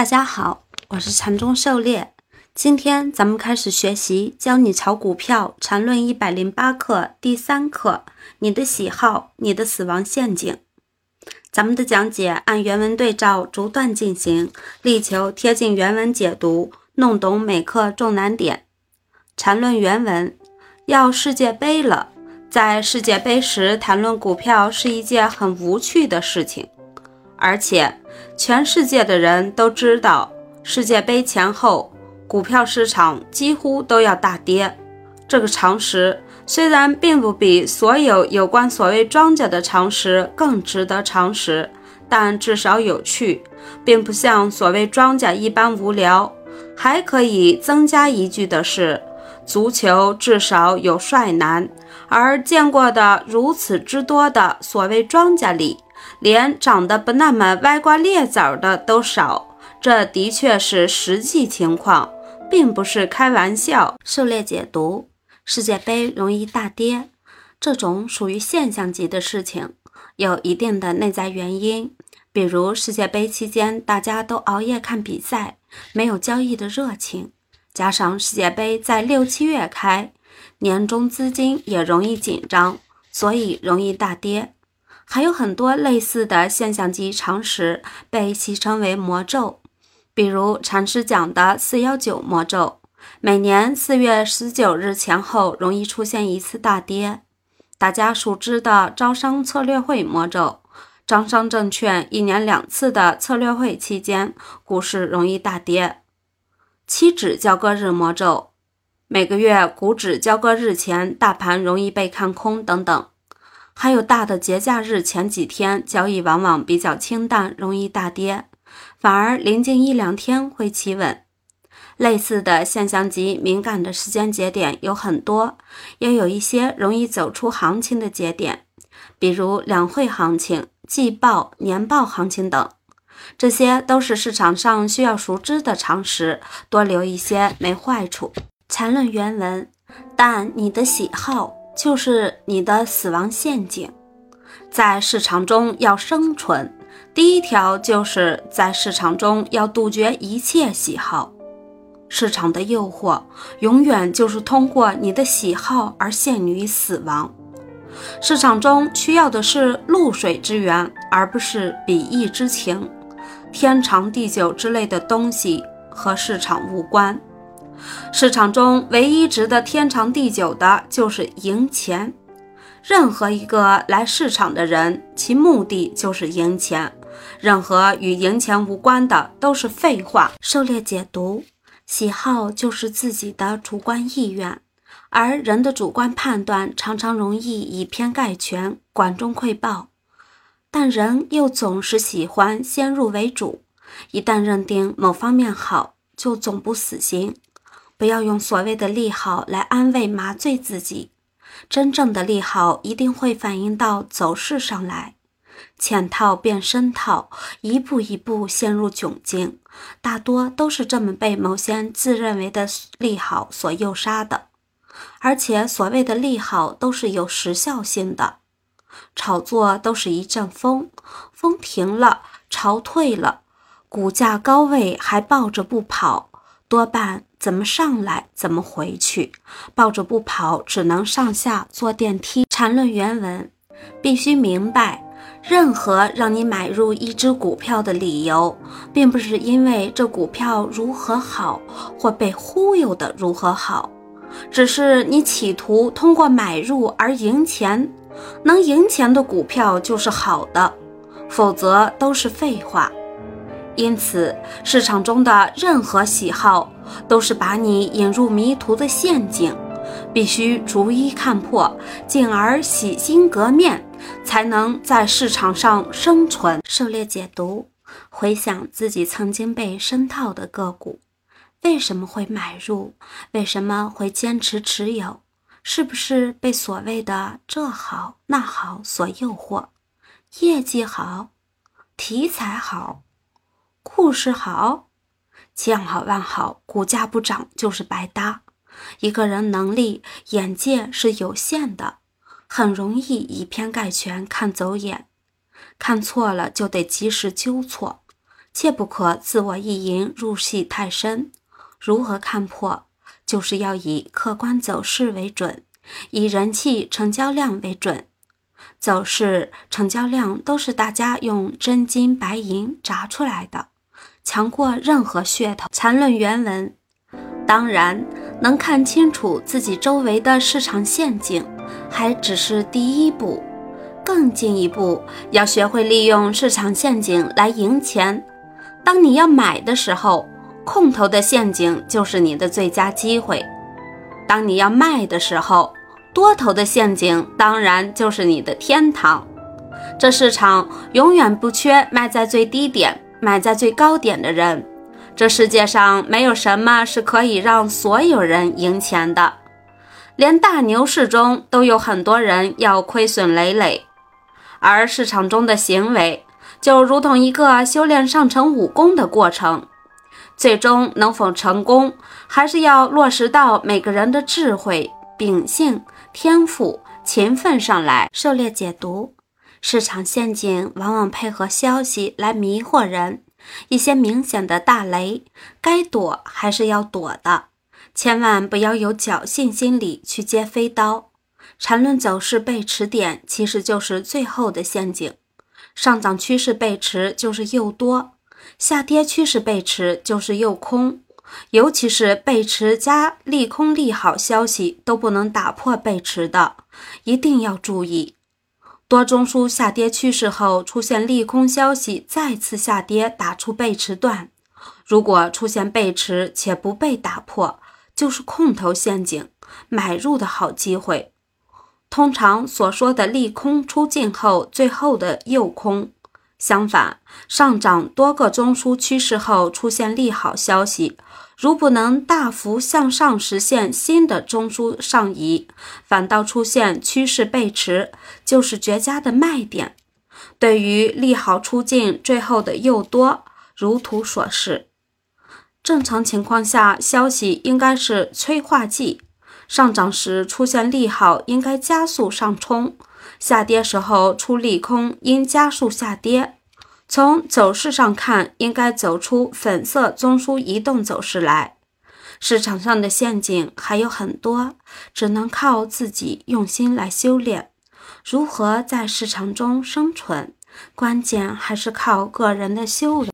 大家好，我是禅中狩猎。今天咱们开始学习教你炒股票禅论一百零八课第三课：你的喜好，你的死亡陷阱。咱们的讲解按原文对照逐段进行，力求贴近原文解读，弄懂每课重难点。禅论原文：要世界杯了，在世界杯时谈论股票是一件很无趣的事情。而且，全世界的人都知道，世界杯前后股票市场几乎都要大跌。这个常识虽然并不比所有有关所谓庄家的常识更值得常识，但至少有趣，并不像所谓庄家一般无聊。还可以增加一句的是，足球至少有帅男，而见过的如此之多的所谓庄家里。连长得不那么歪瓜裂枣的都少，这的确是实际情况，并不是开玩笑。狩猎解读：世界杯容易大跌，这种属于现象级的事情，有一定的内在原因。比如世界杯期间大家都熬夜看比赛，没有交易的热情，加上世界杯在六七月开，年终资金也容易紧张，所以容易大跌。还有很多类似的现象级常识被戏称为魔咒，比如禅师讲的四幺九魔咒，每年四月十九日前后容易出现一次大跌；大家熟知的招商策略会魔咒，招商证券一年两次的策略会期间，股市容易大跌；期指交割日魔咒，每个月股指交割日前，大盘容易被看空等等。还有大的节假日前几天交易往往比较清淡，容易大跌，反而临近一两天会企稳。类似的现象级敏感的时间节点有很多，也有一些容易走出行情的节点，比如两会行情、季报、年报行情等，这些都是市场上需要熟知的常识，多留一些没坏处。缠论原文，但你的喜好。就是你的死亡陷阱，在市场中要生存，第一条就是在市场中要杜绝一切喜好。市场的诱惑永远就是通过你的喜好而陷于死亡。市场中需要的是露水之源，而不是比翼之情。天长地久之类的东西和市场无关。市场中唯一值得天长地久的就是赢钱。任何一个来市场的人，其目的就是赢钱。任何与赢钱无关的都是废话。狩猎解读：喜好就是自己的主观意愿，而人的主观判断常常容易以偏概全、管中窥豹。但人又总是喜欢先入为主，一旦认定某方面好，就总不死心。不要用所谓的利好来安慰麻醉自己，真正的利好一定会反映到走势上来。浅套变深套，一步一步陷入窘境，大多都是这么被某些自认为的利好所诱杀的。而且所谓的利好都是有时效性的，炒作都是一阵风，风停了，潮退了，股价高位还抱着不跑，多半。怎么上来怎么回去，抱着不跑，只能上下坐电梯。缠论原文必须明白，任何让你买入一只股票的理由，并不是因为这股票如何好，或被忽悠的如何好，只是你企图通过买入而赢钱。能赢钱的股票就是好的，否则都是废话。因此，市场中的任何喜好都是把你引入迷途的陷阱，必须逐一看破，进而洗心革面，才能在市场上生存。狩猎解读：回想自己曾经被深套的个股，为什么会买入？为什么会坚持持有？是不是被所谓的这好那好所诱惑？业绩好，题材好。故事好，千好万好，股价不涨就是白搭。一个人能力、眼界是有限的，很容易以偏概全，看走眼，看错了就得及时纠错。切不可自我意淫入戏太深。如何看破？就是要以客观走势为准，以人气成交量为准。走势、成交量都是大家用真金白银砸出来的，强过任何噱头。缠论原文。当然，能看清楚自己周围的市场陷阱，还只是第一步。更进一步，要学会利用市场陷阱来赢钱。当你要买的时候，空头的陷阱就是你的最佳机会；当你要卖的时候，多头的陷阱当然就是你的天堂。这市场永远不缺卖在最低点、买在最高点的人。这世界上没有什么是可以让所有人赢钱的，连大牛市中都有很多人要亏损累累。而市场中的行为就如同一个修炼上乘武功的过程，最终能否成功，还是要落实到每个人的智慧、秉性。天赋、勤奋上来。狩猎解读：市场陷阱往往配合消息来迷惑人，一些明显的大雷，该躲还是要躲的，千万不要有侥幸心理去接飞刀。缠论走势背驰点其实就是最后的陷阱，上涨趋势背驰就是诱多，下跌趋势背驰就是诱空。尤其是背驰加利空利好消息都不能打破背驰的，一定要注意。多中枢下跌趋势后出现利空消息，再次下跌打出背驰段，如果出现背驰且不被打破，就是空头陷阱，买入的好机会。通常所说的利空出尽后最后的诱空。相反，上涨多个中枢趋势后出现利好消息，如不能大幅向上实现新的中枢上移，反倒出现趋势背驰，就是绝佳的卖点。对于利好出尽最后的诱多，如图所示。正常情况下，消息应该是催化剂，上涨时出现利好应该加速上冲。下跌时候出利空，应加速下跌。从走势上看，应该走出粉色中枢移动走势来。市场上的陷阱还有很多，只能靠自己用心来修炼。如何在市场中生存，关键还是靠个人的修为。